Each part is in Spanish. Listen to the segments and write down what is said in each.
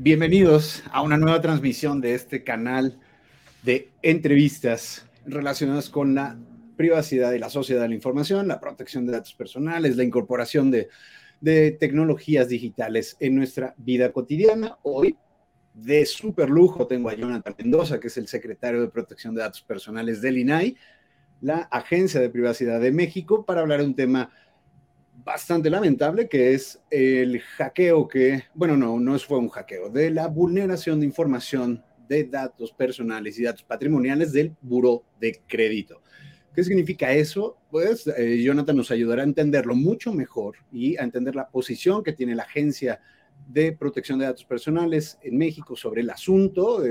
Bienvenidos a una nueva transmisión de este canal de entrevistas relacionadas con la privacidad y la sociedad de la información, la protección de datos personales, la incorporación de, tecnologías digitales en nuestra vida cotidiana. Hoy, de súper lujo, tengo a Jonathan Mendoza, que es el secretario de Protección de Datos Personales del INAI, la Agencia de Privacidad de México, para hablar de un tema bastante lamentable, que es el hackeo que, bueno, no, no fue un hackeo, de la vulneración de información de datos personales y datos patrimoniales del Buró de Crédito. ¿Qué significa eso? Pues eh, Jonathan nos ayudará a entenderlo mucho mejor y a entender la posición que tiene la Agencia de Protección de Datos Personales en México sobre el asunto,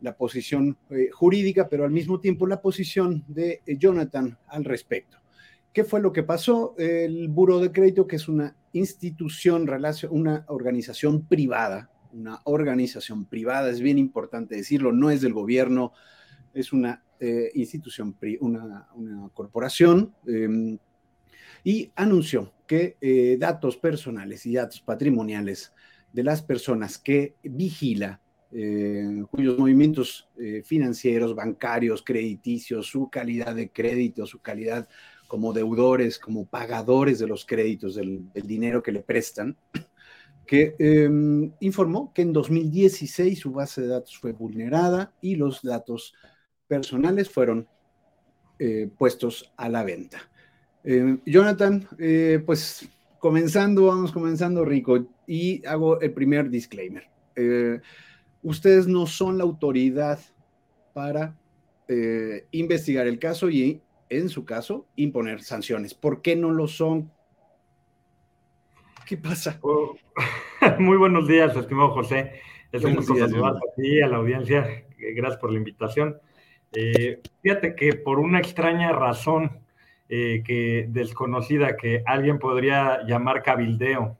la, posición eh, jurídica, pero al mismo tiempo la posición de eh, Jonathan al respecto. ¿Qué fue lo que pasó? El Buro de Crédito, que es una institución, una organización privada, una organización privada, es bien importante decirlo, no es del gobierno, es una eh, institución, una, corporación, em, y anunció que eh, datos personales y datos patrimoniales de las personas que vigila, eh, cuyos movimientos financieros, bancarios, crediticios, su calidad de crédito, su calidad como deudores, como pagadores de los créditos del, dinero que le prestan, que em, informó que en 2016 su base de datos fue vulnerada y los datos personales fueron eh, puestos a la venta. Em, Jonathan, eh, pues comenzando, vamos comenzando rico y hago el primer disclaimer. Eh, ustedes no son la autoridad para investigar el caso y en su caso, imponer sanciones. ¿Por qué no lo son? ¿Qué pasa? Oh, muy buenos días, estimado José. Es un gusto saludar a ti, a la audiencia. Gracias por la invitación. Eh, fíjate que por una extraña razón eh, que desconocida que alguien podría llamar cabildeo,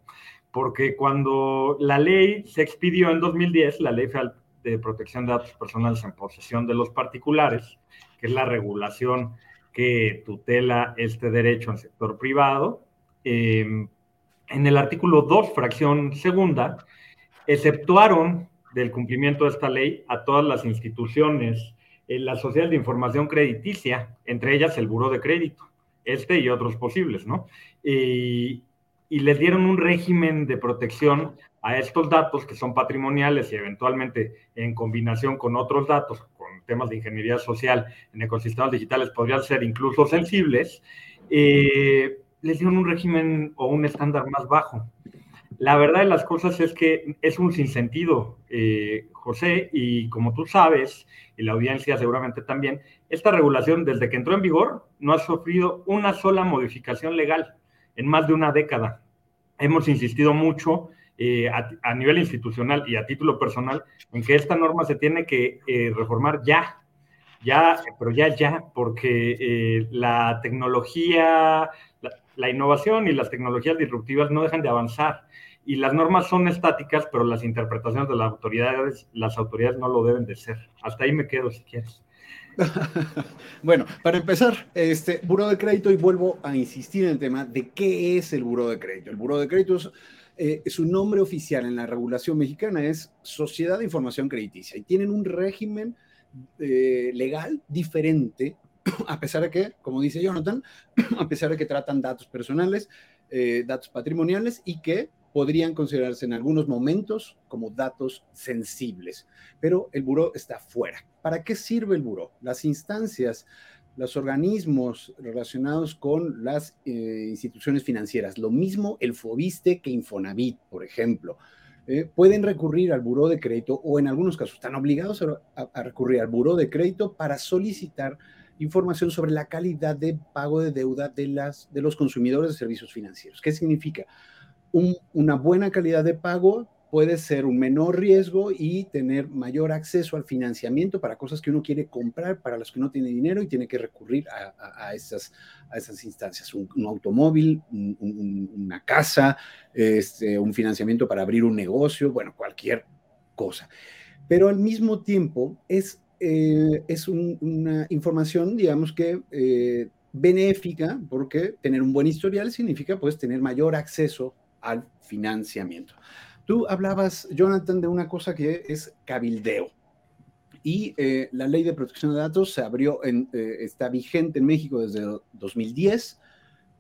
porque cuando la ley se expidió en 2010, la ley de protección de datos personales en posesión de los particulares, que es la regulación que tutela este derecho al sector privado. Em, en el artículo 2, fracción segunda, exceptuaron del cumplimiento de esta ley a todas las instituciones, en la sociedad de información crediticia, entre ellas el Buró de Crédito, este y otros posibles, ¿no? Y, les dieron un régimen de protección a estos datos que son patrimoniales y eventualmente en combinación con otros datos, temas de ingeniería social en ecosistemas digitales podrían ser incluso sensibles, eh, les dieron un régimen o un estándar más bajo. La verdad de las cosas es que es un sinsentido, eh, José, y como tú sabes, y la audiencia seguramente también, esta regulación desde que entró en vigor no ha sufrido una sola modificación legal en más de una década. Hemos insistido mucho eh, a, nivel institucional y a título personal en que esta norma se tiene que eh, reformar ya, ya, pero ya, ya, porque eh, la tecnología, la, innovación y las tecnologías disruptivas no dejan de avanzar. Y las normas son estáticas, pero las interpretaciones de las autoridades, las autoridades no lo deben de ser. Hasta ahí me quedo si quieres. bueno, para empezar, este Buró de Crédito, y vuelvo a insistir en el tema de qué es el Buró de Crédito. El Buró de Crédito es eh, su nombre oficial en la regulación mexicana es Sociedad de Información Crediticia y tienen un régimen eh, legal diferente, a pesar de que, como dice Jonathan, a pesar de que tratan datos personales, eh, datos patrimoniales y que podrían considerarse en algunos momentos como datos sensibles, pero el buró está fuera. ¿Para qué sirve el buró? Las instancias los organismos relacionados con las eh, instituciones financieras. Lo mismo el FOBISTE que Infonavit, por ejemplo. Eh, pueden recurrir al buró de crédito o en algunos casos están obligados a, recurrir al buró de crédito para solicitar información sobre la calidad de pago de deuda de, las, de los consumidores de servicios financieros. ¿Qué significa? una buena calidad de pago puede ser un menor riesgo y tener mayor acceso al financiamiento para cosas que uno quiere comprar, para las que no tiene dinero y tiene que recurrir a, esas, a esas instancias. Un, automóvil, una casa, este, un financiamiento para abrir un negocio, bueno, cualquier cosa. Pero al mismo tiempo es, eh, es una información, digamos que... Eh, benéfica porque tener un buen historial significa pues tener mayor acceso al financiamiento. Tú hablabas, Jonathan, de una cosa que es cabildeo. Y eh, la ley de protección de datos se abrió, en, eh, está vigente en México desde 2010,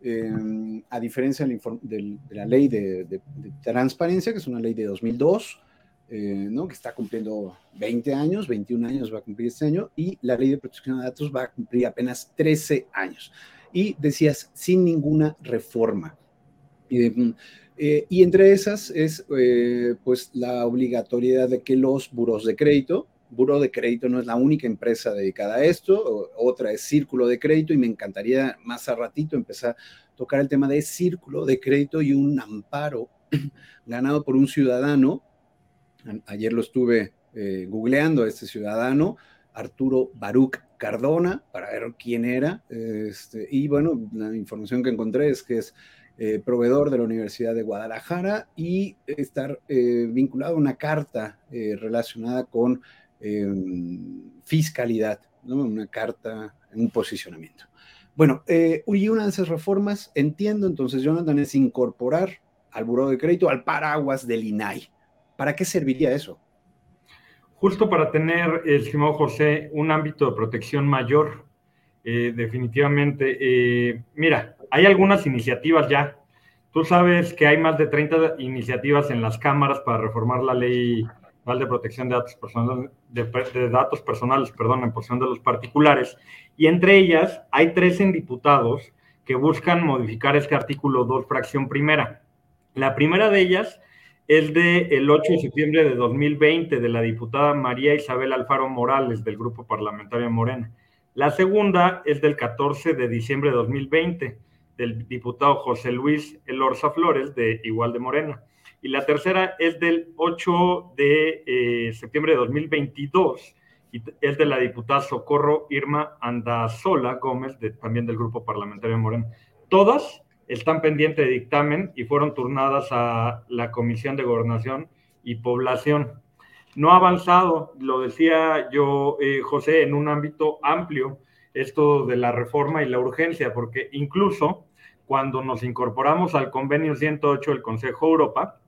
em, a diferencia de, la ley de, transparencia, que es una ley de 2002, eh, ¿no? que está cumpliendo 20 años, 21 años va a cumplir este año, y la ley de protección de datos va a cumplir apenas 13 años. Y decías, sin ninguna reforma. Mm, y entre esas es pues la obligatoriedad de que los buros de crédito, Buro de Crédito no es la única empresa dedicada a esto, otra es Círculo de Crédito y me encantaría más a ratito empezar a tocar el tema de Círculo de Crédito y un amparo ganado por un ciudadano. Ayer lo estuve eh, googleando a este ciudadano, Arturo Baruch Cardona, para ver quién era. Este, y bueno, la información que encontré es que es eh, proveedor de la Universidad de Guadalajara y estar eh, vinculado a una carta relacionada con fiscalidad, una carta, un posicionamiento. Bueno, eh, y una de esas reformas, entiendo entonces, Jonathan, es incorporar al Buró de Crédito al paraguas del INAI. ¿Para qué serviría eso? Justo para tener, estimado José, un ámbito de protección mayor, eh, definitivamente. Eh, mira, hay algunas iniciativas ya. Tú sabes que hay más de 30 iniciativas en las cámaras para reformar la ley de Protección de Datos Personales, de, datos personales perdón, en posesión de los particulares, y entre ellas hay 13 diputados que buscan modificar este artículo 2, fracción primera. La primera de ellas es del 8 de septiembre de 2020 de la diputada María Isabel Alfaro Morales del Grupo Parlamentario Morena. La segunda es del 14 de diciembre de 2020 del diputado José Luis Elorza Flores de igual de Morena y la tercera es del 8 de eh, septiembre de 2022 y es de la diputada Socorro Irma Andazola Gómez, de, también del Grupo Parlamentario Moreno. Todas están pendientes de dictamen y fueron turnadas a la Comisión de Gobernación y Población. No ha avanzado, lo decía yo, eh, José, en un ámbito amplio, esto de la reforma y la urgencia, porque incluso cuando nos incorporamos al convenio 108 del Consejo Europa,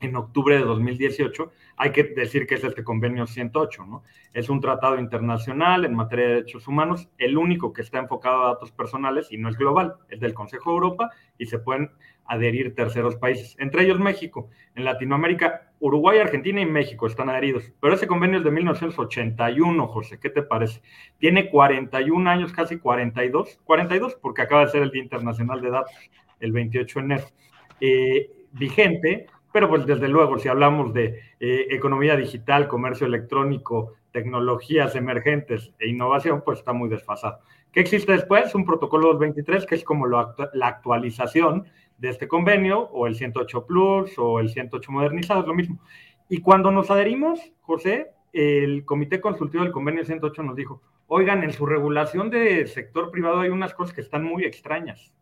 en octubre de 2018. Hay que decir que es este convenio 108, ¿no? Es un tratado internacional en materia de derechos humanos, el único que está enfocado a datos personales y no es global, es del Consejo de Europa y se pueden adherir terceros países, entre ellos México. En Latinoamérica, Uruguay, Argentina y México están adheridos, pero ese convenio es de 1981, José, ¿qué te parece? Tiene 41 años, casi 42, 42 porque acaba de ser el Día Internacional de Datos, el 28 de enero. Eh, vigente, pero pues desde luego, si hablamos de eh, economía digital, comercio electrónico, tecnologías emergentes e innovación, pues está muy desfasado. ¿Qué existe después? Un protocolo 223, que es como la actualización de este convenio, o el 108 Plus, o el 108 modernizado, es lo mismo. Y cuando nos adherimos, José, el Comité Consultivo del Convenio 108 nos dijo, oigan, en su regulación de sector privado hay unas cosas que están muy extrañas.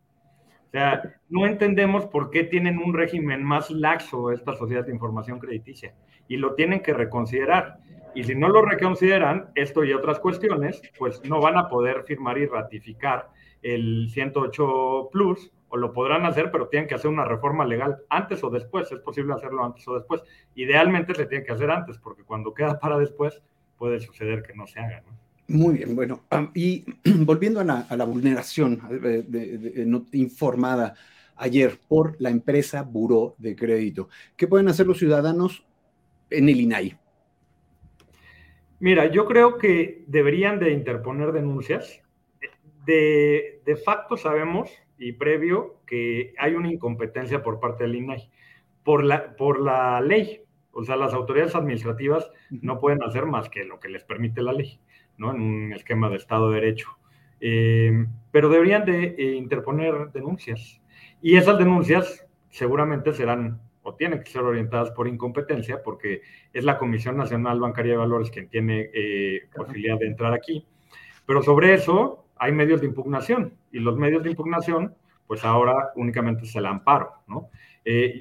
O sea, no entendemos por qué tienen un régimen más laxo esta sociedad de información crediticia y lo tienen que reconsiderar. Y si no lo reconsideran, esto y otras cuestiones, pues no van a poder firmar y ratificar el 108 Plus, o lo podrán hacer, pero tienen que hacer una reforma legal antes o después. Es posible hacerlo antes o después. Idealmente se tiene que hacer antes, porque cuando queda para después, puede suceder que no se haga. ¿no? Muy bien, bueno, y volviendo a la, vulneración informada ayer por la empresa Buró de Crédito, ¿qué pueden hacer los ciudadanos en el INAI? Mira, yo creo que deberían de interponer denuncias. De, de facto sabemos y previo que hay una incompetencia por parte del INAI por la, por la ley. O sea, las autoridades administrativas no pueden hacer más que lo que les permite la ley. ¿No? en un esquema de Estado de Derecho. Eh, pero deberían de eh, interponer denuncias. Y esas denuncias seguramente serán o tienen que ser orientadas por incompetencia, porque es la Comisión Nacional Bancaria de Valores quien tiene eh, posibilidad de entrar aquí. Pero sobre eso hay medios de impugnación, y los medios de impugnación, pues ahora únicamente es el amparo, ¿no?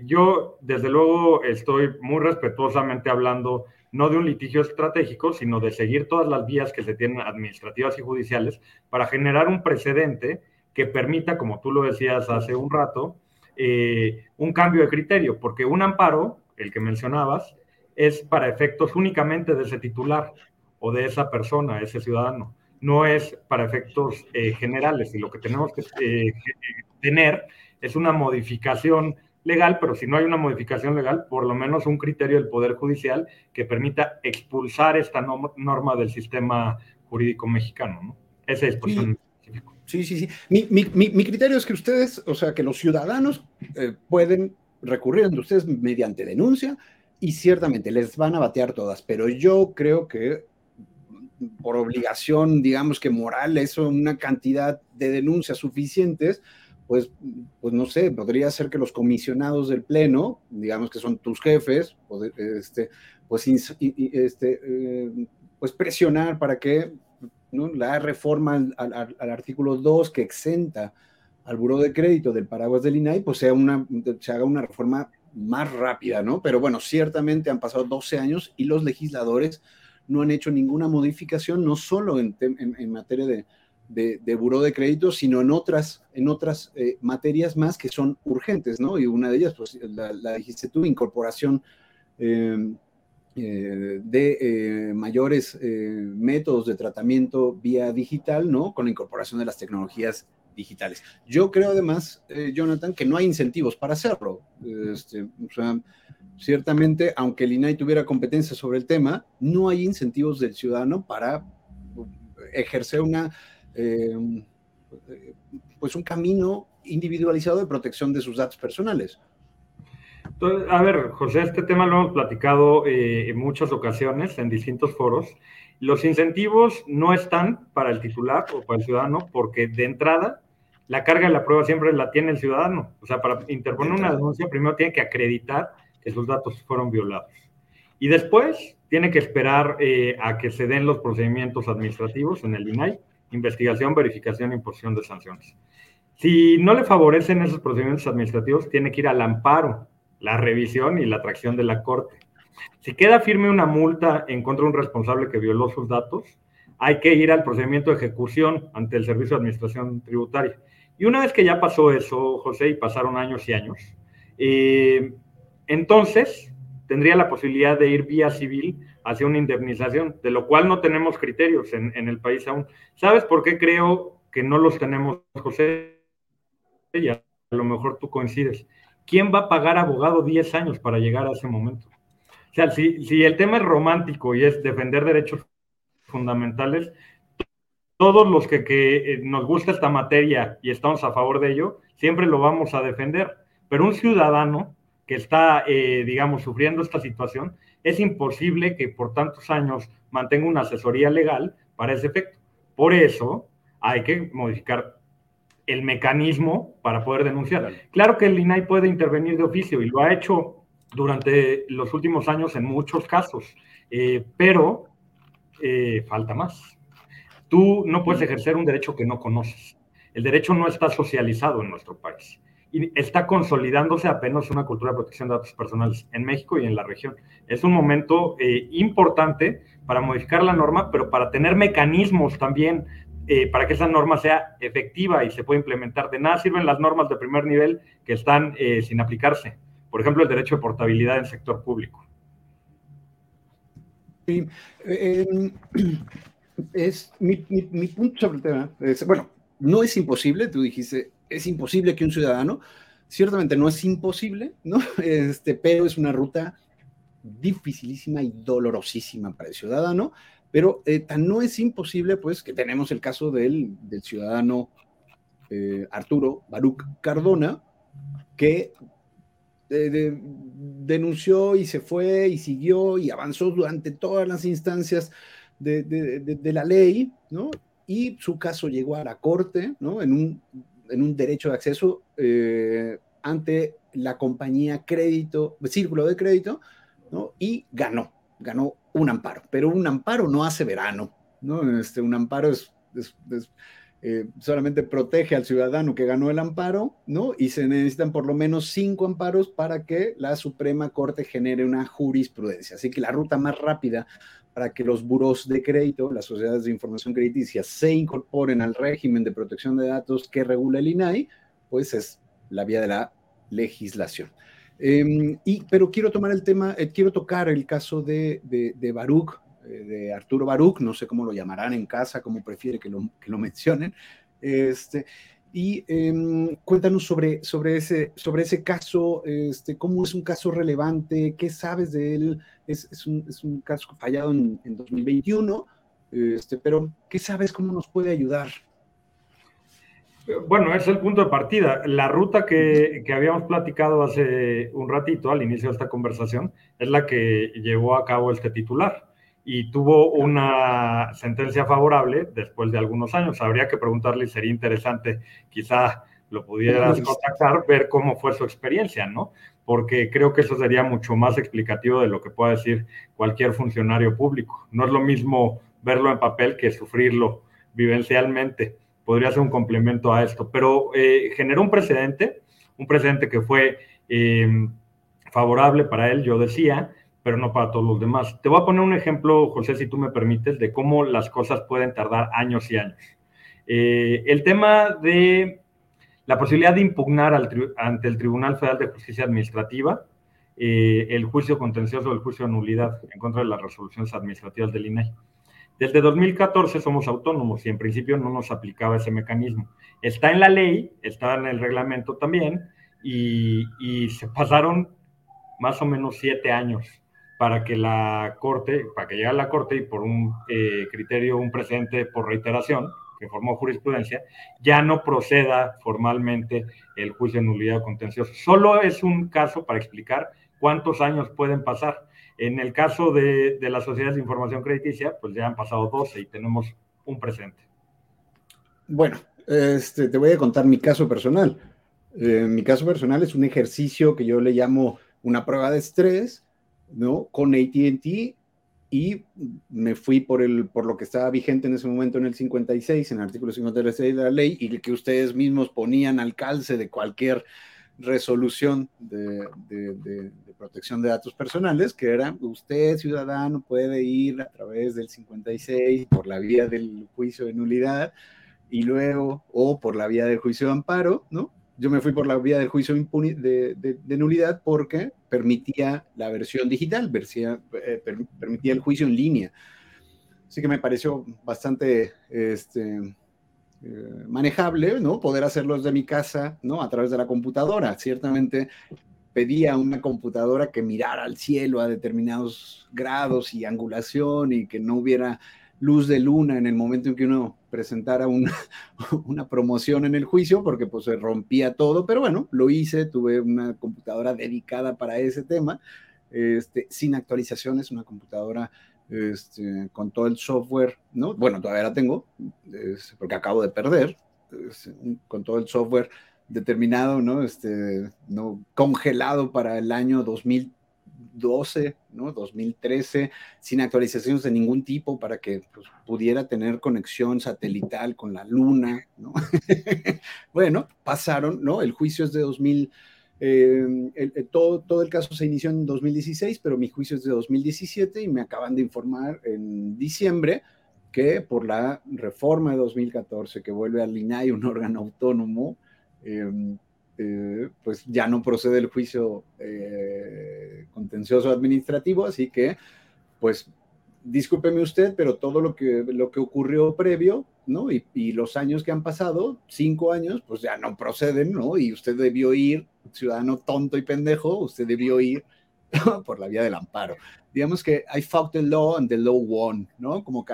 yo, desde luego, estoy muy respetuosamente hablando no de un litigio estratégico, sino de seguir todas las vías que se tienen administrativas y judiciales para generar un precedente que permita, como tú lo decías hace un rato, eh, un cambio de criterio, porque un amparo el que mencionabas, es para efectos únicamente de ese titular o de esa persona, ese ciudadano. No es para efectos eh, generales y lo que tenemos que eh, tener es una modificación legal, pero si no hay una modificación legal, por lo menos un criterio del Poder Judicial que permita expulsar esta norma del sistema jurídico mexicano. ¿no? Esa es sí. Sí, sí, sí. Mi, mi, mi, criterio es que ustedes, o sea, que los ciudadanos eh, pueden recurrir ante ustedes mediante denuncia y ciertamente les van a batear todas, pero yo creo que por obligación, digamos que moral, eso, una cantidad de denuncias suficientes, pues, pues no sé, podría ser que los comisionados del Pleno, digamos que son tus jefes, este, pues, este, eh, pues presionar para que la reforma al, artículo 2 que exenta al buró de crédito del paraguas del INAI, pues sea una, se haga una reforma más rápida, ¿no? Pero bueno, ciertamente han pasado 12 años y los legisladores no han hecho ninguna modificación, no solo en, materia de, de, buró de crédito, sino en otras, en otras eh, materias más que son urgentes, ¿no? Y una de ellas, pues la, dijiste tú, incorporación eh, eh, de mayores métodos de tratamiento vía digital, ¿no? Con la incorporación de las tecnologías digitales. Yo creo además, eh, Jonathan, que no hay incentivos para hacerlo. Este, o sea, ciertamente, aunque el INAI tuviera competencia sobre el tema, no hay incentivos del ciudadano para ejercer una, eh, pues un camino individualizado de protección de sus datos personales. a ver, José, este tema lo hemos platicado eh, en muchas ocasiones en distintos foros. Los incentivos no están para el titular o para el ciudadano porque de entrada la carga de la prueba siempre la tiene el ciudadano. O sea, para interponer una denuncia, primero tiene que acreditar que sus datos fueron violados. Y después tiene que esperar eh, a que se den los procedimientos administrativos en el INAI, investigación, verificación e imposición de sanciones. Si no le favorecen esos procedimientos administrativos, tiene que ir al amparo, la revisión y la atracción de la corte. Si queda firme una multa en contra de un responsable que violó sus datos, hay que ir al procedimiento de ejecución ante el Servicio de Administración Tributaria. Y una vez que ya pasó eso, José, y pasaron años y años, eh, entonces tendría la posibilidad de ir vía civil hacia una indemnización, de lo cual no tenemos criterios en, el país aún. ¿Sabes por qué creo que no los tenemos, José? Y a lo mejor tú coincides. ¿Quién va a pagar abogado 10 años para llegar a ese momento? O sea, si, si el tema es romántico y es defender derechos fundamentales, todos los que, eh, nos gusta esta materia y estamos a favor de ello, siempre lo vamos a defender. Pero un ciudadano que está, eh, digamos, sufriendo esta situación, es imposible que por tantos años mantenga una asesoría legal para ese efecto. Por eso hay que modificar el mecanismo para poder denunciar. Claro que el INAI puede intervenir de oficio y lo ha hecho durante los últimos años en muchos casos, eh, pero falta más. Tú no puedes ejercer un derecho que no conoces. El derecho no está socializado en nuestro país está consolidándose apenas una cultura de protección de datos personales en México y en la región. Es un momento eh, importante para modificar la norma, pero para tener mecanismos también eh, para que esa norma sea efectiva y se pueda implementar. De nada sirven las normas de primer nivel que están eh, sin aplicarse. Por ejemplo, el derecho de portabilidad en el sector público. Es mi, punto sobre el tema. bueno, no es imposible, tú dijiste, es imposible que un ciudadano, ciertamente no es imposible, ¿no? Este, pero es una ruta dificilísima y dolorosísima para el ciudadano, pero eh, no es imposible, pues, que tenemos el caso del, del ciudadano eh, Arturo Baruch Cardona, que eh, denunció y se fue y siguió y avanzó durante todas las instancias de, la ley, ¿no? Y su caso llegó a la corte, ¿no? En un, en un derecho de acceso eh, ante la compañía crédito, círculo de crédito, ¿no? Y ganó, ganó un amparo, pero un amparo no hace verano, ¿no? Este, un amparo es, eh, solamente protege al ciudadano que ganó el amparo, ¿no? Y se necesitan por lo menos cinco amparos para que la Suprema Corte genere una jurisprudencia. Así que la ruta más rápida para que los buros de crédito, las sociedades de información crediticia, se incorporen al régimen de protección de datos que regula el INAI, pues es la vía de la legislación. Em, y, pero quiero tomar el tema, eh, quiero tocar el caso de, de, de Baruch, eh, de Arturo Baruch, no sé cómo lo llamarán en casa, cómo prefiere que lo, que lo mencionen. Este, y em, cuéntanos sobre, sobre, ese, sobre ese caso, este, cómo es un caso relevante, qué sabes de él. Es, un, es un, caso fallado en, en 2021, este, pero ¿qué sabes cómo nos puede ayudar? Bueno, es el punto de partida. La ruta que, que, habíamos platicado hace un ratito al inicio de esta conversación es la que llevó a cabo este titular y tuvo una sentencia favorable después de algunos años. Habría que preguntarle sería interesante, quizá lo pudieras contactar, ver cómo fue su experiencia, ¿no? Porque creo que eso sería mucho más explicativo de lo que pueda decir cualquier funcionario público. No es lo mismo verlo en papel que sufrirlo vivencialmente podría ser un complemento a esto, pero eh, generó un precedente, un precedente que fue eh, favorable para él, yo decía, pero no para todos los demás. Te voy a poner un ejemplo, José, si tú me permites, de cómo las cosas pueden tardar años y años. Eh, el tema de la posibilidad de impugnar ante el Tribunal Federal de Justicia Administrativa eh, el juicio contencioso, el juicio de nulidad en contra de las resoluciones administrativas del INAI. Desde 2014 somos autónomos y en principio no nos aplicaba ese mecanismo. Está en la ley, está en el reglamento también y, y se pasaron más o menos siete años para que la Corte, para que llegue a la Corte y por un eh, criterio, un precedente por reiteración que formó jurisprudencia, ya no proceda formalmente el juicio de nulidad contencioso. Solo es un caso para explicar cuántos años pueden pasar. En el caso de, de las sociedades de información crediticia, pues ya han pasado 12 y tenemos un presente. Bueno, este, te voy a contar mi caso personal. Eh, mi caso personal es un ejercicio que yo le llamo una prueba de estrés, ¿no? Con ATT y me fui por, el, por lo que estaba vigente en ese momento en el 56, en el artículo 56 de la ley, y que ustedes mismos ponían al calce de cualquier resolución de, protección de datos personales, que era usted, ciudadano, puede ir a través del 56 por la vía del juicio de nulidad y luego, o por la vía del juicio de amparo, ¿no? Yo me fui por la vía del juicio de, nulidad porque permitía la versión digital, eh, per, permitía el juicio en línea. Así que me pareció bastante este, eh, manejable, ¿no? Poder hacerlo desde mi casa, ¿no? A través de la computadora. Ciertamente pedía una computadora que mirara al cielo a determinados grados y angulación y que no hubiera luz de luna en el momento en que uno presentara una, promoción en el juicio, porque pues se rompía todo, pero bueno, lo hice, tuve una computadora dedicada para ese tema, este, sin actualizaciones, una computadora este, con todo el software, ¿no? Bueno, todavía la tengo, porque acabo de perder, con todo el software determinado, ¿no? Este, ¿no? Congelado para el año 2000 2012, ¿no? 2013, sin actualizaciones de ningún tipo para que pues, pudiera tener conexión satelital con la luna, ¿no? bueno, pasaron, ¿no? El juicio es de 2000, eh, todo, todo el caso se inició en 2016, pero mi juicio es de 2017 y me acaban de informar en diciembre que por la reforma de 2014 que vuelve al INAI un órgano autónomo, eh, eh, pues ya no procede el juicio eh, contencioso administrativo, así que, pues, discúlpeme usted, pero todo lo que, lo que ocurrió previo, ¿no? Y, y, los años que han pasado, cinco años, pues ya no proceden, ¿no? Y usted debió ir, ciudadano tonto y pendejo, usted debió ir por la vía del amparo. Digamos que I fought the law and the law won, ¿no? Como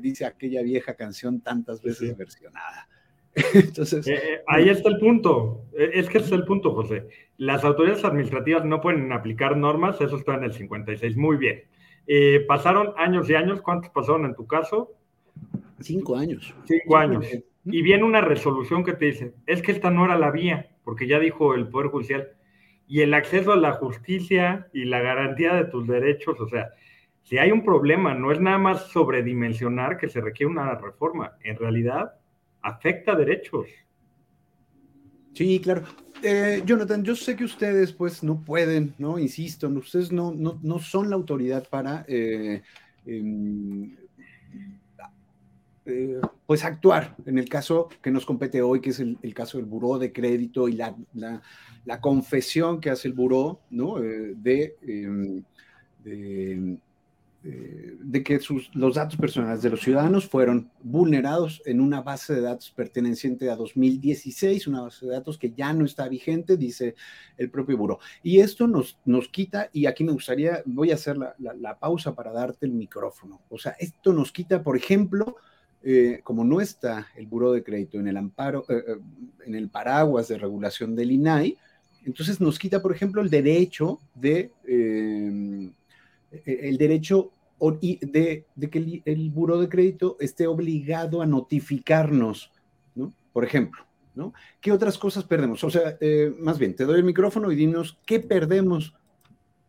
dice aquella vieja canción tantas veces sí. versionada. Entonces, eh, eh, ahí está el punto. Eh, es que ese es el punto, José. Las autoridades administrativas no pueden aplicar normas, eso está en el 56. Muy bien. Eh, pasaron años y años. ¿Cuántos pasaron en tu caso? Cinco años. Cinco años. Y viene una resolución que te dice, es que esta no era la vía, porque ya dijo el Poder Judicial. Y el acceso a la justicia y la garantía de tus derechos, o sea, si hay un problema, no es nada más sobredimensionar que se requiere una reforma. En realidad, afecta derechos. Sí, claro. Eh, Jonathan, yo sé que ustedes pues no pueden, ¿no? Insisto, ustedes no, no, no son la autoridad para eh, eh, eh, pues actuar en el caso que nos compete hoy, que es el, caso del buró de crédito y la, la, confesión que hace el buró ¿no? Eh, de, em, de eh, de que los datos personales de los ciudadanos fueron vulnerados en una base de datos perteneciente a 2016, una base de datos que ya no está vigente, dice el propio buró. Y esto nos, nos quita, y aquí me gustaría, voy a hacer la, pausa para darte el micrófono. O sea, esto nos quita, por ejemplo, eh, como no está el buró de crédito en el amparo, eh, en el paraguas de regulación del INAI, entonces nos quita, por ejemplo, el derecho de el derecho de, que el, buro de crédito esté obligado a notificarnos, ¿no? Por ejemplo, ¿no? ¿Qué otras cosas perdemos? O sea, eh, más bien, te doy el micrófono y dinos qué perdemos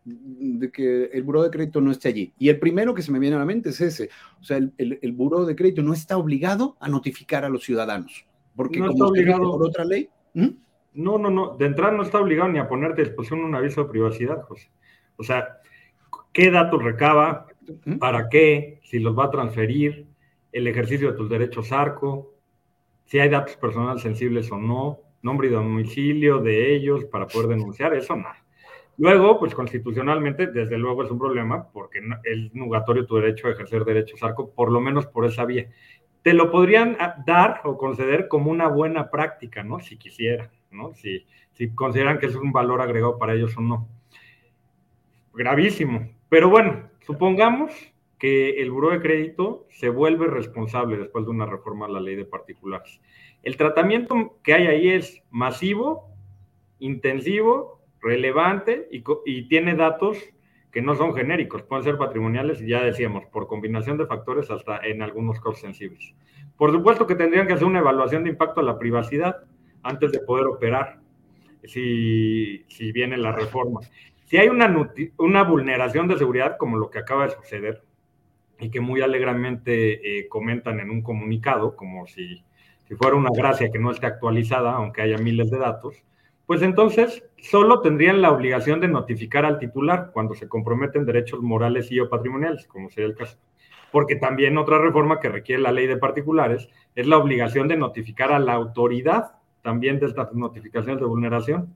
de que el buro de crédito no esté allí. Y el primero que se me viene a la mente es ese. O sea, el, el, buro de crédito no está obligado a notificar a los ciudadanos. Porque no como está obligado por otra ley. No, no, no. De entrada no está obligado ni a ponerte a disposición un aviso de privacidad, José. O sea, ¿qué datos recaba? para qué, si los va a transferir, el ejercicio de tus derechos ARCO, si hay datos personales sensibles o no, nombre y domicilio de ellos para poder denunciar, eso nada. Luego, pues constitucionalmente, desde luego es un problema porque es nugatorio tu derecho a ejercer derechos ARCO, por lo menos por esa vía. Te lo podrían ah, dar o conceder como una buena práctica, ¿no? Si quisieran, ¿no? Si, si consideran que es un valor agregado para ellos o no. Gravísimo. Pero bueno, Supongamos que el Buró de Crédito se vuelve responsable después de una reforma a la ley de particulares. El tratamiento que hay ahí es masivo, intensivo, relevante y, tiene datos que no son genéricos, pueden ser patrimoniales y ya decíamos, por combinación de factores hasta en algunos casos sensibles. Por supuesto que tendrían que hacer una evaluación de impacto a la privacidad antes de poder operar, si, si viene la reforma. Si hay una, vulneración de seguridad como lo que acaba de suceder y que muy alegremente eh, comentan en un comunicado, como si, si fuera una gracia que no esté actualizada, aunque haya miles de datos, pues entonces solo tendrían la obligación de notificar al titular cuando se comprometen derechos morales y o patrimoniales, como sería el caso. Porque también otra reforma que requiere la ley de particulares es la obligación de notificar a la autoridad también de estas notificaciones de vulneración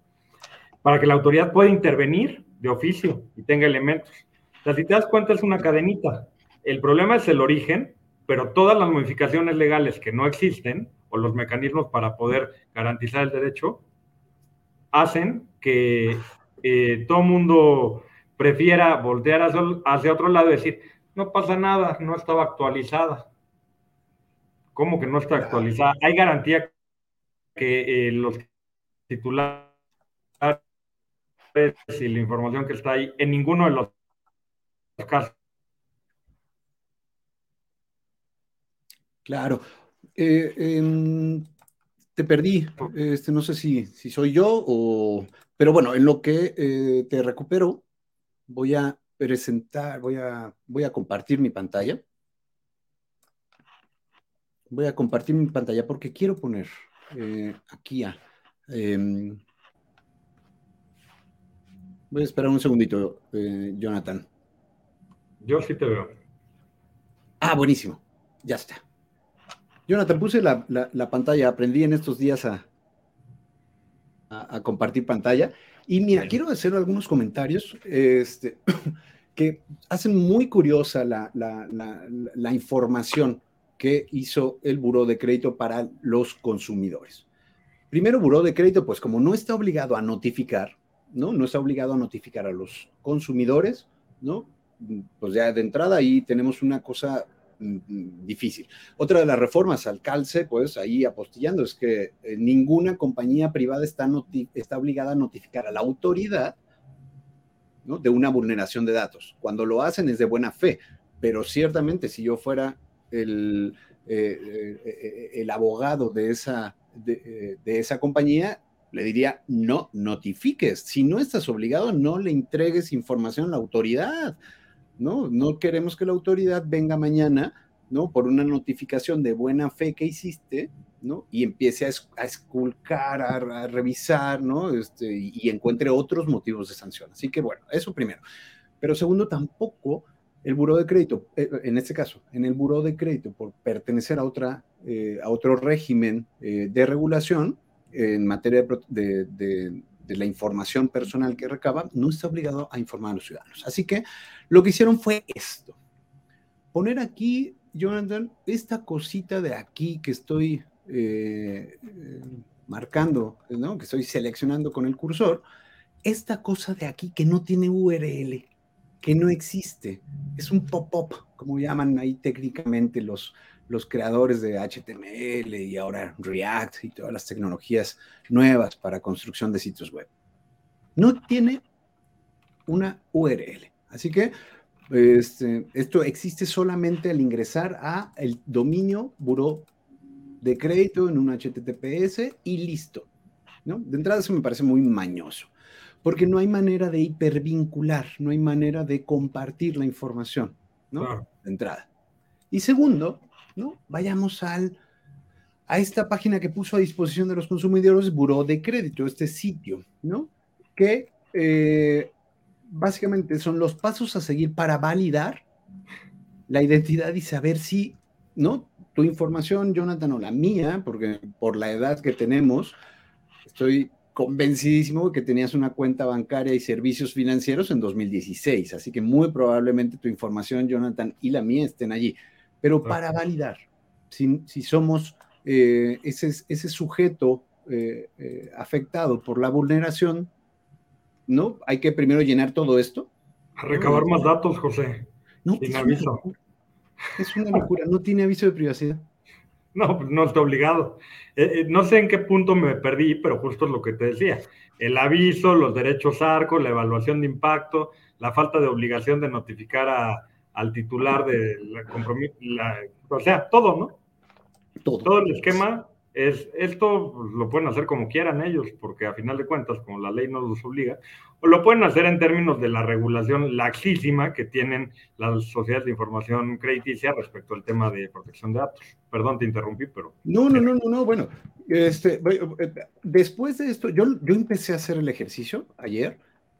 para que la autoridad pueda intervenir de oficio y tenga elementos. O si te das cuenta, es una cadenita. El problema es el origen, pero todas las modificaciones legales que no existen o los mecanismos para poder garantizar el derecho hacen que eh, todo mundo prefiera voltear hacia, otro lado y decir, no pasa nada, no estaba actualizada. ¿Cómo que no está actualizada? Hay garantía que eh, los titulares y la información que está ahí en ninguno de los casos. Claro. Eh, em, te perdí. Este, no sé si, si soy yo o... Pero bueno, en lo que eh, te recupero, voy a presentar, voy a, voy a compartir mi pantalla. Voy a compartir mi pantalla porque quiero poner eh, aquí a... Em, Voy a esperar un segundito, eh, Jonathan. Yo sí te veo. Ah, buenísimo. Ya está. Jonathan, puse la, pantalla, aprendí en estos días a, a, compartir pantalla. Y mira, quiero hacer algunos comentarios este, que hacen muy curiosa la, la, información que hizo el Buró de Crédito para los consumidores. Primero, Buró de Crédito, pues como no está obligado a notificar, ¿no? No está obligado a notificar a los consumidores, ¿no? Pues ya de entrada ahí tenemos una cosa mm, difícil. Otra de las reformas al calce, pues ahí apostillando, es que eh, ninguna compañía privada está, está obligada a notificar a la autoridad ¿no? de una vulneración de datos. Cuando lo hacen es de buena fe, pero ciertamente si yo fuera el, eh, eh, el abogado de esa, de esa compañía, le diría, no notifiques. Si no estás obligado, no le entregues información a la autoridad. No, no queremos que la autoridad venga mañana, ¿no? Por una notificación de buena fe que hiciste, ¿no? Y empiece a, esculcar, a, revisar, ¿no? Este, y, encuentre otros motivos de sanción. Así que bueno, eso primero. Pero segundo, tampoco el buró de crédito, eh, en este caso, en el buró de crédito, por pertenecer a, otra, eh, a otro régimen eh, de regulación en materia de, la información personal que recaba, no está obligado a informar a los ciudadanos. Así que lo que hicieron fue esto. Poner aquí, Jonathan, esta cosita de aquí que estoy marcando, ¿no? que estoy seleccionando con el cursor, esta cosa de aquí que no tiene URL, que no existe. Es un pop-up, como llaman ahí técnicamente los, los creadores de HTML y ahora React y todas las tecnologías nuevas para construcción de sitios web. No tiene una URL. Así que este, esto existe solamente al ingresar a el dominio buró de crédito en un HTTPS y listo. ¿no? De entrada eso me parece muy mañoso porque no hay manera de hipervincular, no hay manera de compartir la información, ¿no? De entrada. Y segundo, ¿no? Vayamos al, a esta página que puso a disposición de los consumidores Buró de Crédito, este sitio, ¿no? Que eh, básicamente son los pasos a seguir para validar la identidad y saber si, ¿no? Tu información, Jonathan, o la mía, porque por la edad que tenemos, estoy convencidísimo que tenías una cuenta bancaria y servicios financieros en 2016, así que muy probablemente tu información, Jonathan, y la mía estén allí. Pero para validar, si, si somos eh, ese, ese sujeto eh, eh, afectado por la vulneración, ¿no? Hay que primero llenar todo esto. A recabar más datos, José. No, sin aviso. es una locura, no tiene aviso de privacidad. No, pues no está obligado. Eh, eh, no sé en qué punto me perdí, pero justo es lo que te decía. El aviso, los derechos arcos, la evaluación de impacto, la falta de obligación de notificar al titular de la compromiso, o sea, todo, ¿no? Todo. Todo el esquema es, esto lo pueden hacer como quieran ellos, porque a final de cuentas, como la ley no los obliga, o lo pueden hacer en términos de la regulación laxísima que tienen las sociedades de información crediticia respecto al tema de protección de datos. Perdón, te interrumpí, pero... No, no, no, no, no bueno, este, después de esto, yo, yo empecé a hacer el ejercicio ayer,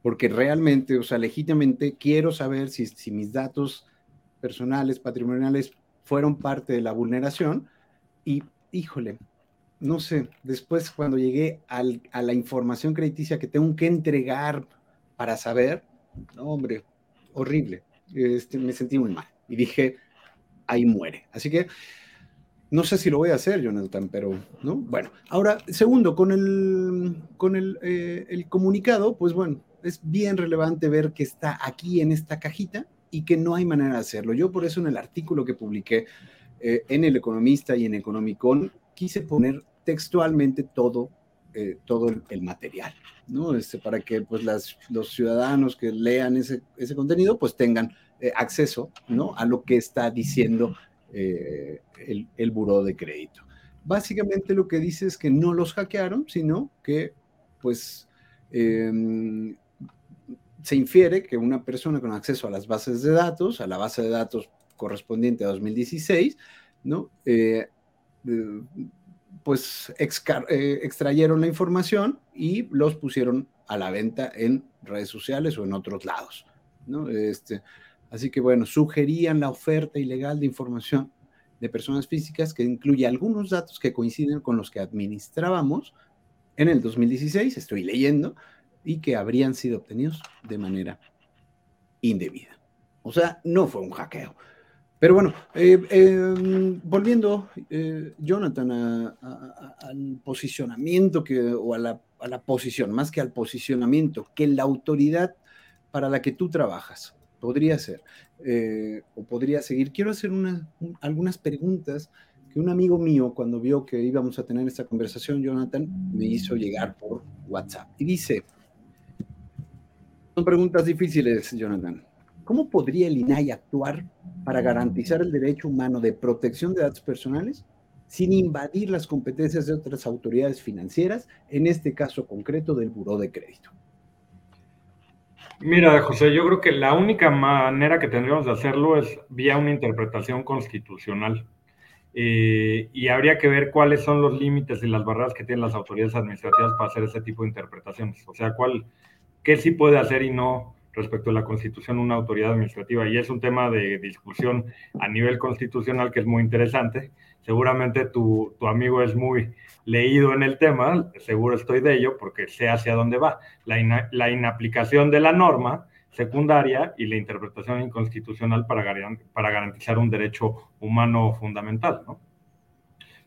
porque realmente, o sea, legítimamente quiero saber si, si mis datos personales, patrimoniales, fueron parte de la vulneración y, híjole, no sé, después cuando llegué a la información crediticia que tengo que entregar para saber, no, hombre, horrible. Este, me sentí muy mal y dije, ahí muere. Así que no sé si lo voy a hacer, Jonathan, pero, ¿no? Bueno, ahora, segundo, con el, con el, eh, el comunicado, pues bueno, es bien relevante ver que está aquí en esta cajita y que no hay manera de hacerlo. Yo por eso en el artículo que publiqué eh, en El Economista y en Economicon quise poner textualmente todo, eh, todo el, material, ¿no? Este, para que pues, las, los ciudadanos que lean ese, ese contenido pues tengan eh, acceso, ¿no? A lo que está diciendo eh, el, el buró de crédito. Básicamente lo que dice es que no los hackearon, sino que pues em, se infiere que una persona con acceso a las bases de datos, a la base de datos correspondiente a 2016, ¿no? pues eh, extrayeron la información y los pusieron a la venta en redes sociales o en otros lados. ¿no? Este, así que bueno, sugerían la oferta ilegal de información de personas físicas que incluye algunos datos que coinciden con los que administrábamos en el 2016, estoy leyendo, y que habrían sido obtenidos de manera indebida. O sea, no fue un hackeo. Pero bueno, eh, em, volviendo, eh, Jonathan, al posicionamiento que, o a la, posición, más que al posicionamiento, que la autoridad para la que tú trabajas podría ser eh, o podría seguir. Quiero hacer algunas preguntas que un amigo mío, cuando vio que íbamos a tener esta conversación, Jonathan, me hizo llegar por WhatsApp. Y dice, son preguntas difíciles, Jonathan. ¿Cómo podría el INAI actuar para garantizar el derecho humano de protección de datos personales sin invadir las competencias de otras autoridades financieras, en este caso concreto del Buró de Crédito? Mira, José, yo creo que la única manera que tendríamos de hacerlo es vía una interpretación constitucional. Eh, y habría que ver cuáles son los límites y las barreras que tienen las autoridades administrativas para hacer ese tipo de interpretaciones. O sea, cuál, qué sí puede hacer y no respecto a la constitución una autoridad administrativa y es un tema de discusión a nivel constitucional que es muy interesante. Seguramente tu, tu amigo es muy leído en el tema, seguro estoy de ello porque sé hacia dónde va. La, inaplicación de la norma secundaria y la interpretación inconstitucional para, para garantizar un derecho humano fundamental. ¿no?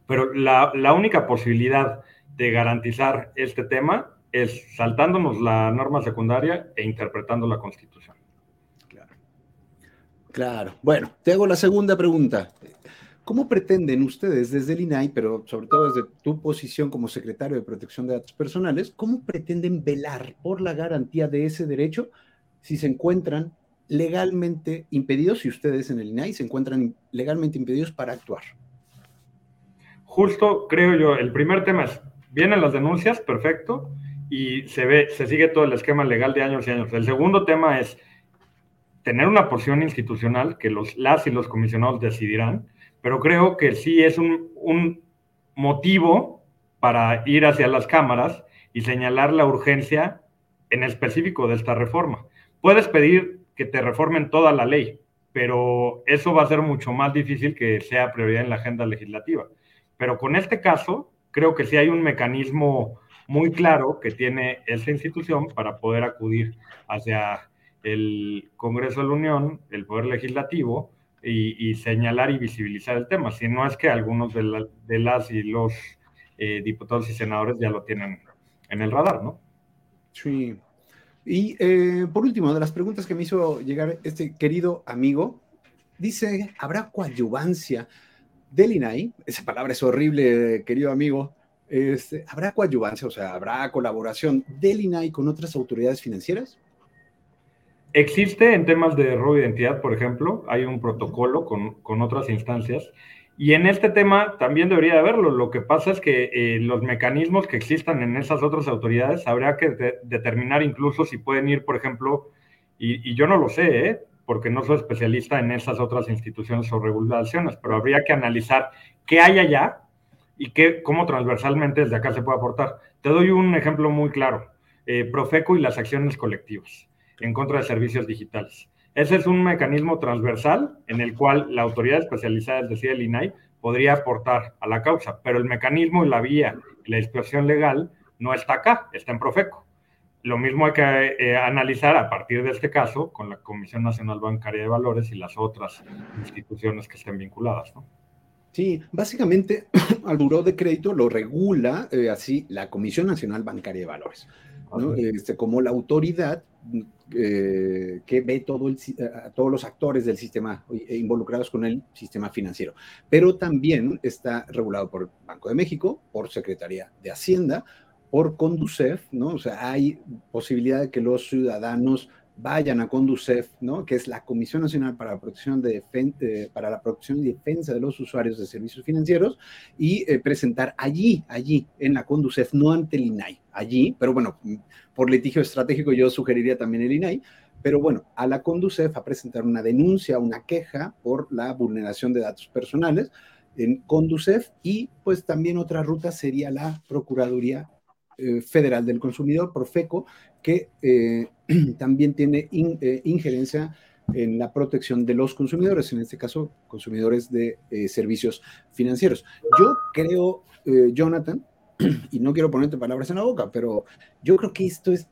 Pero la, la única posibilidad de garantizar este tema es saltándonos la norma secundaria e interpretando la Constitución. Claro. Claro. Bueno, te hago la segunda pregunta. ¿Cómo pretenden ustedes desde el INAI, pero sobre todo desde tu posición como secretario de Protección de Datos Personales, cómo pretenden velar por la garantía de ese derecho si se encuentran legalmente impedidos, si ustedes en el INAI se encuentran legalmente impedidos para actuar? Justo, creo yo, el primer tema es, vienen las denuncias, perfecto, y se ve, se sigue todo el esquema legal de años y años. El segundo tema es tener una posición institucional que los, las y los comisionados decidirán, pero creo que sí es un, un motivo para ir hacia las cámaras y señalar la urgencia en específico de esta reforma. Puedes pedir que te reformen toda la ley, pero eso va a ser mucho más difícil que sea prioridad en la agenda legislativa. Pero con este caso, creo que sí hay un mecanismo muy claro que tiene esta institución para poder acudir hacia el Congreso de la Unión, el Poder Legislativo, y, señalar y visibilizar el tema. Si no es que algunos de, de las y los eh, diputados y senadores ya lo tienen en el radar, ¿no? Sí, y eh, por último, de las preguntas que me hizo llegar este querido amigo, dice, ¿habrá coadyuvancia del INAI? Esa palabra es horrible, querido amigo. Este, ¿Habrá coadyuvancia, o sea, habrá colaboración del INAI con otras autoridades financieras? Existe en temas de robo de identidad, por ejemplo, hay un protocolo con, con otras instancias y en este tema también debería haberlo. Lo que pasa es que eh, los mecanismos que existan en esas otras autoridades habría que determinar incluso si pueden ir, por ejemplo, y, yo no lo sé, ¿eh? porque no soy especialista en esas otras instituciones o regulaciones, pero habría que analizar qué hay allá y qué, cómo transversalmente desde acá se puede aportar. Te doy un ejemplo muy claro. Eh, Profeco y las acciones colectivas en contra de servicios digitales. Ese es un mecanismo transversal en el cual la autoridad especializada, es decir, el INAI, podría aportar a la causa, pero el mecanismo y la vía la disposición legal no está acá, está en Profeco. Lo mismo hay que eh, analizar a partir de este caso con la Comisión Nacional Bancaria de Valores y las otras instituciones que estén vinculadas, ¿no? Sí, básicamente al buró de crédito lo regula eh, así la Comisión Nacional Bancaria de Valores, este, como la autoridad eh, que ve todo el, a todos los actores del sistema eh, involucrados con el sistema financiero. Pero también está regulado por Banco de México, por Secretaría de Hacienda, por Conducef, ¿no? O sea, hay posibilidad de que los ciudadanos vayan a Conducef, ¿no? que es la Comisión Nacional para la Protección, de eh, para la Protección y Defensa de los Usuarios de Servicios Financieros, y presentar allí, allí, en la Conducef, no ante el INAI, allí, pero bueno, por litigio estratégico yo sugeriría también el INAI, pero bueno, a la Conducef a presentar una denuncia, una queja por la vulneración de datos personales en Conducef y pues también otra ruta sería la Procuraduría eh, Federal del Consumidor, Profeco, que eh, también tiene eh, injerencia en la protección de los consumidores, en este caso, consumidores de servicios financieros. Yo creo, Jonathan, y no quiero ponerte palabras en la boca, pero yo creo que esto es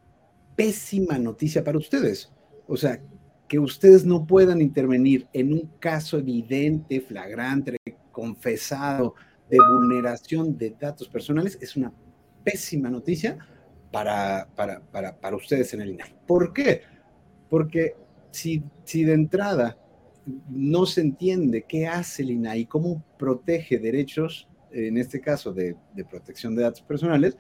pésima noticia para ustedes. O sea, que ustedes no puedan intervenir en un caso evidente, flagrante, confesado de vulneración de datos personales es una pésima noticia para, para, para, para ustedes en el INAI. ¿Por qué? Porque si, si de entrada no se entiende qué hace el INAI, cómo protege derechos en este caso de, protección de datos personales,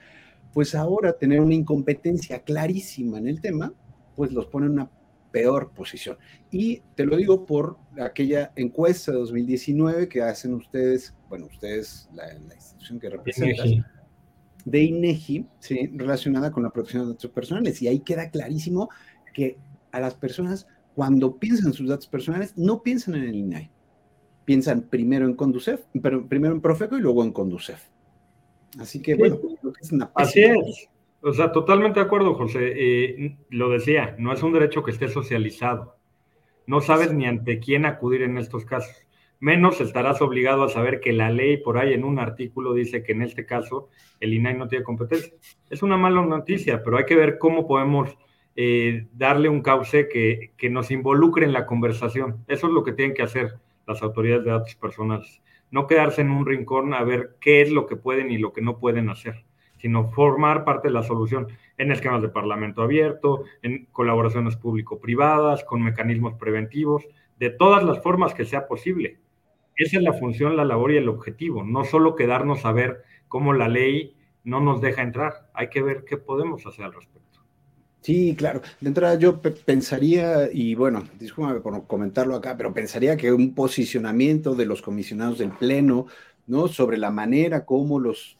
pues ahora tener una incompetencia clarísima en el tema, pues los pone en una peor posición. Y te lo digo por aquella encuesta de 2019 que hacen ustedes, bueno, ustedes, la, institución que representan, de INEGI, ¿sí? relacionada con la protección de datos personales. Y ahí queda clarísimo que a las personas, cuando piensan en sus datos personales, no piensan en el INAI piensan primero en Conducef, pero primero en Profeco y luego en Conducef. Así que, bueno, es una Así es. O sea, totalmente de acuerdo, José. Eh, lo decía, no es un derecho que esté socializado. No sabes ni ante quién acudir en estos casos. Menos estarás obligado a saber que la ley por ahí en un artículo dice que en este caso el INAI no tiene competencia. Es una mala noticia, pero hay que ver cómo podemos eh, darle un cauce que, que nos involucre en la conversación. Eso es lo que tienen que hacer las autoridades de datos personales. No quedarse en un rincón a ver qué es lo que pueden y lo que no pueden hacer sino formar parte de la solución en esquemas de parlamento abierto, en colaboraciones público-privadas, con mecanismos preventivos, de todas las formas que sea posible. Esa es la función, la labor y el objetivo, no solo quedarnos a ver cómo la ley no nos deja entrar, hay que ver qué podemos hacer al respecto. Sí, claro. De entrada yo pensaría, y bueno, discúlpame por comentarlo acá, pero pensaría que un posicionamiento de los comisionados del Pleno, ¿no? Sobre la manera como los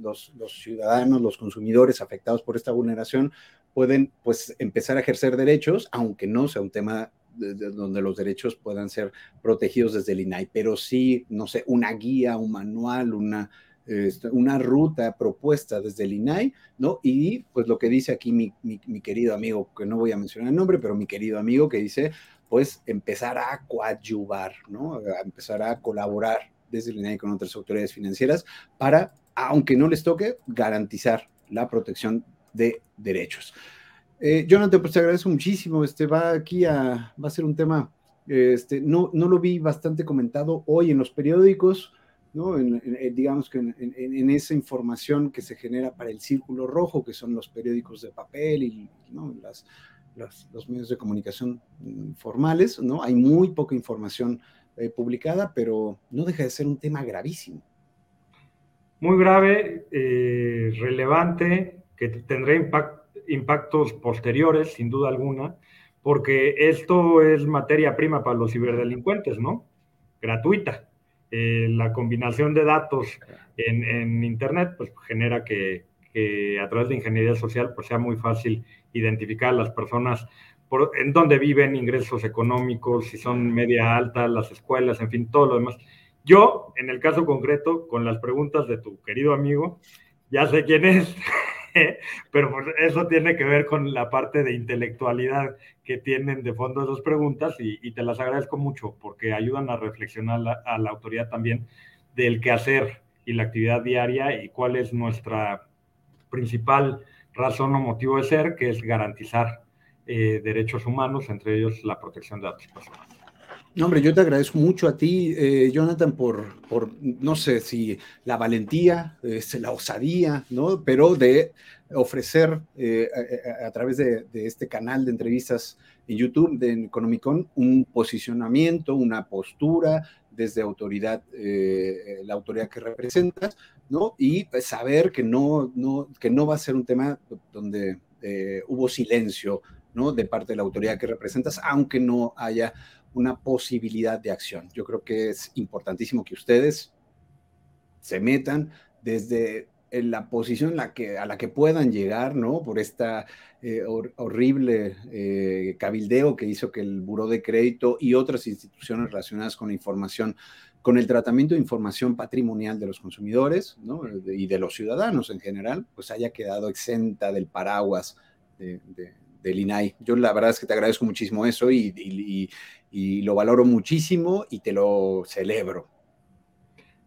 los, ciudadanos, los consumidores afectados por esta vulneración pueden pues empezar a ejercer derechos, aunque no sea un tema donde los derechos puedan ser protegidos desde el INAI, pero sí, no sé, una guía, un manual, una, este, una ruta propuesta desde el INAI, ¿no? Y pues lo que dice aquí mi, mi, querido amigo, que no voy a mencionar el nombre, pero mi querido amigo que dice, pues empezar a coadyuvar, ¿no? A empezar a colaborar desde el INAI con otras autoridades financieras para aunque no les toque, garantizar la protección de derechos. Eh, Jonathan, pues te agradezco muchísimo. Este va aquí a, va a ser un tema, este, no, no lo vi bastante comentado hoy en los periódicos, ¿no? Digamos que en, esa información que se genera para el círculo rojo, que son los periódicos de papel y Las, los medios de comunicación formales, ¿no? Hay muy poca información eh, publicada, pero no deja de ser un tema gravísimo muy grave, eh, relevante, que tendrá impactos posteriores, sin duda alguna, porque esto es materia prima para los ciberdelincuentes, ¿no? Gratuita. Eh, la combinación de datos en, Internet pues, genera que, a través de ingeniería social pues, sea muy fácil identificar a las personas por, en dónde viven, ingresos económicos, si son media alta, las escuelas, en fin, todo lo demás. Yo, en el caso concreto, con las preguntas de tu querido amigo, ya sé quién es, pero pues eso tiene que ver con la parte de intelectualidad que tienen de fondo esas preguntas y, te las agradezco mucho porque ayudan a reflexionar a la autoridad también del quehacer y la actividad diaria y cuál es nuestra principal razón o motivo de ser, que es garantizar eh, derechos humanos, entre ellos la protección de datos personales. No, hombre, yo te agradezco mucho a ti, eh, Jonathan, por, por, no sé si la valentía, este, la osadía, ¿no? Pero de ofrecer eh, a, través de, este canal de entrevistas en YouTube de Economicon un posicionamiento, una postura desde autoridad, eh, la autoridad que representas, ¿no? Y saber que no, no, que no va a ser un tema donde hubo silencio, ¿no? De parte de la autoridad que representas, aunque no haya una posibilidad de acción. Yo creo que es importantísimo que ustedes se metan desde la posición la que, a la que puedan llegar, ¿no? Por esta eh, horrible eh, cabildeo que hizo que el Buró de Crédito y otras instituciones relacionadas con la información, con el tratamiento de información patrimonial de los consumidores, ¿no? y de los ciudadanos en general, pues haya quedado exenta del paraguas de, del INAI. Yo la verdad es que te agradezco muchísimo eso y, lo valoro muchísimo y te lo celebro.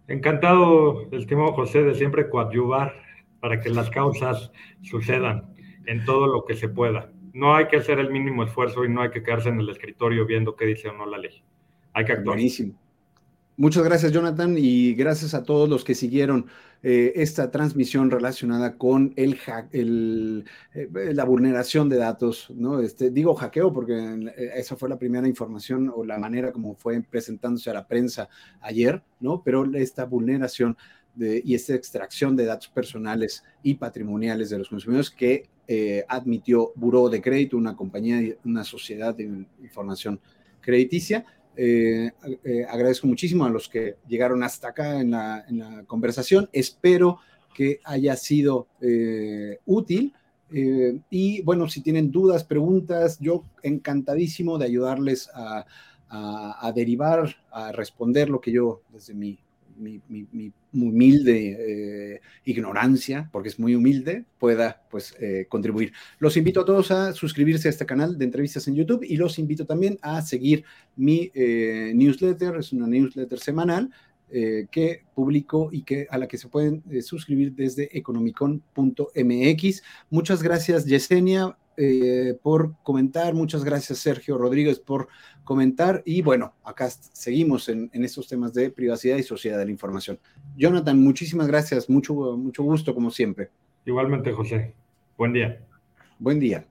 Encantado, estimado José, de siempre coadyuvar para que las causas sucedan en todo lo que se pueda. No hay que hacer el mínimo esfuerzo y no hay que quedarse en el escritorio viendo qué dice o no la ley. Hay que actuar. Buenísimo. Muchas gracias, Jonathan, y gracias a todos los que siguieron eh, esta transmisión relacionada con el, eh, la vulneración de datos, ¿no? Este, digo hackeo porque eh, esa fue la primera información o la manera como fue presentándose a la prensa ayer, ¿no? Pero esta vulneración de, y esta extracción de datos personales y patrimoniales de los consumidores que admitió Buró de Crédito, una compañía, una sociedad de información crediticia, eh, eh, agradezco muchísimo a los que llegaron hasta acá en la, conversación. Espero que haya sido eh, útil. y bueno, si tienen dudas, preguntas, yo encantadísimo de ayudarles a, derivar, a responder lo que yo desde mi mi, humilde eh, ignorancia, porque es muy humilde, pueda pues eh, contribuir. Los invito a todos a suscribirse a este canal de entrevistas en YouTube y los invito también a seguir mi eh, newsletter, es una newsletter semanal que publico y que, a la que se pueden suscribir desde economicon.mx. Muchas gracias, Yesenia. Eh, por comentar. Muchas gracias, Sergio Rodríguez, por comentar. Y bueno, acá seguimos en, estos temas de privacidad y sociedad de la información. Jonathan, muchísimas gracias. Mucho, mucho gusto, como siempre. Igualmente, José. Buen día. Buen día.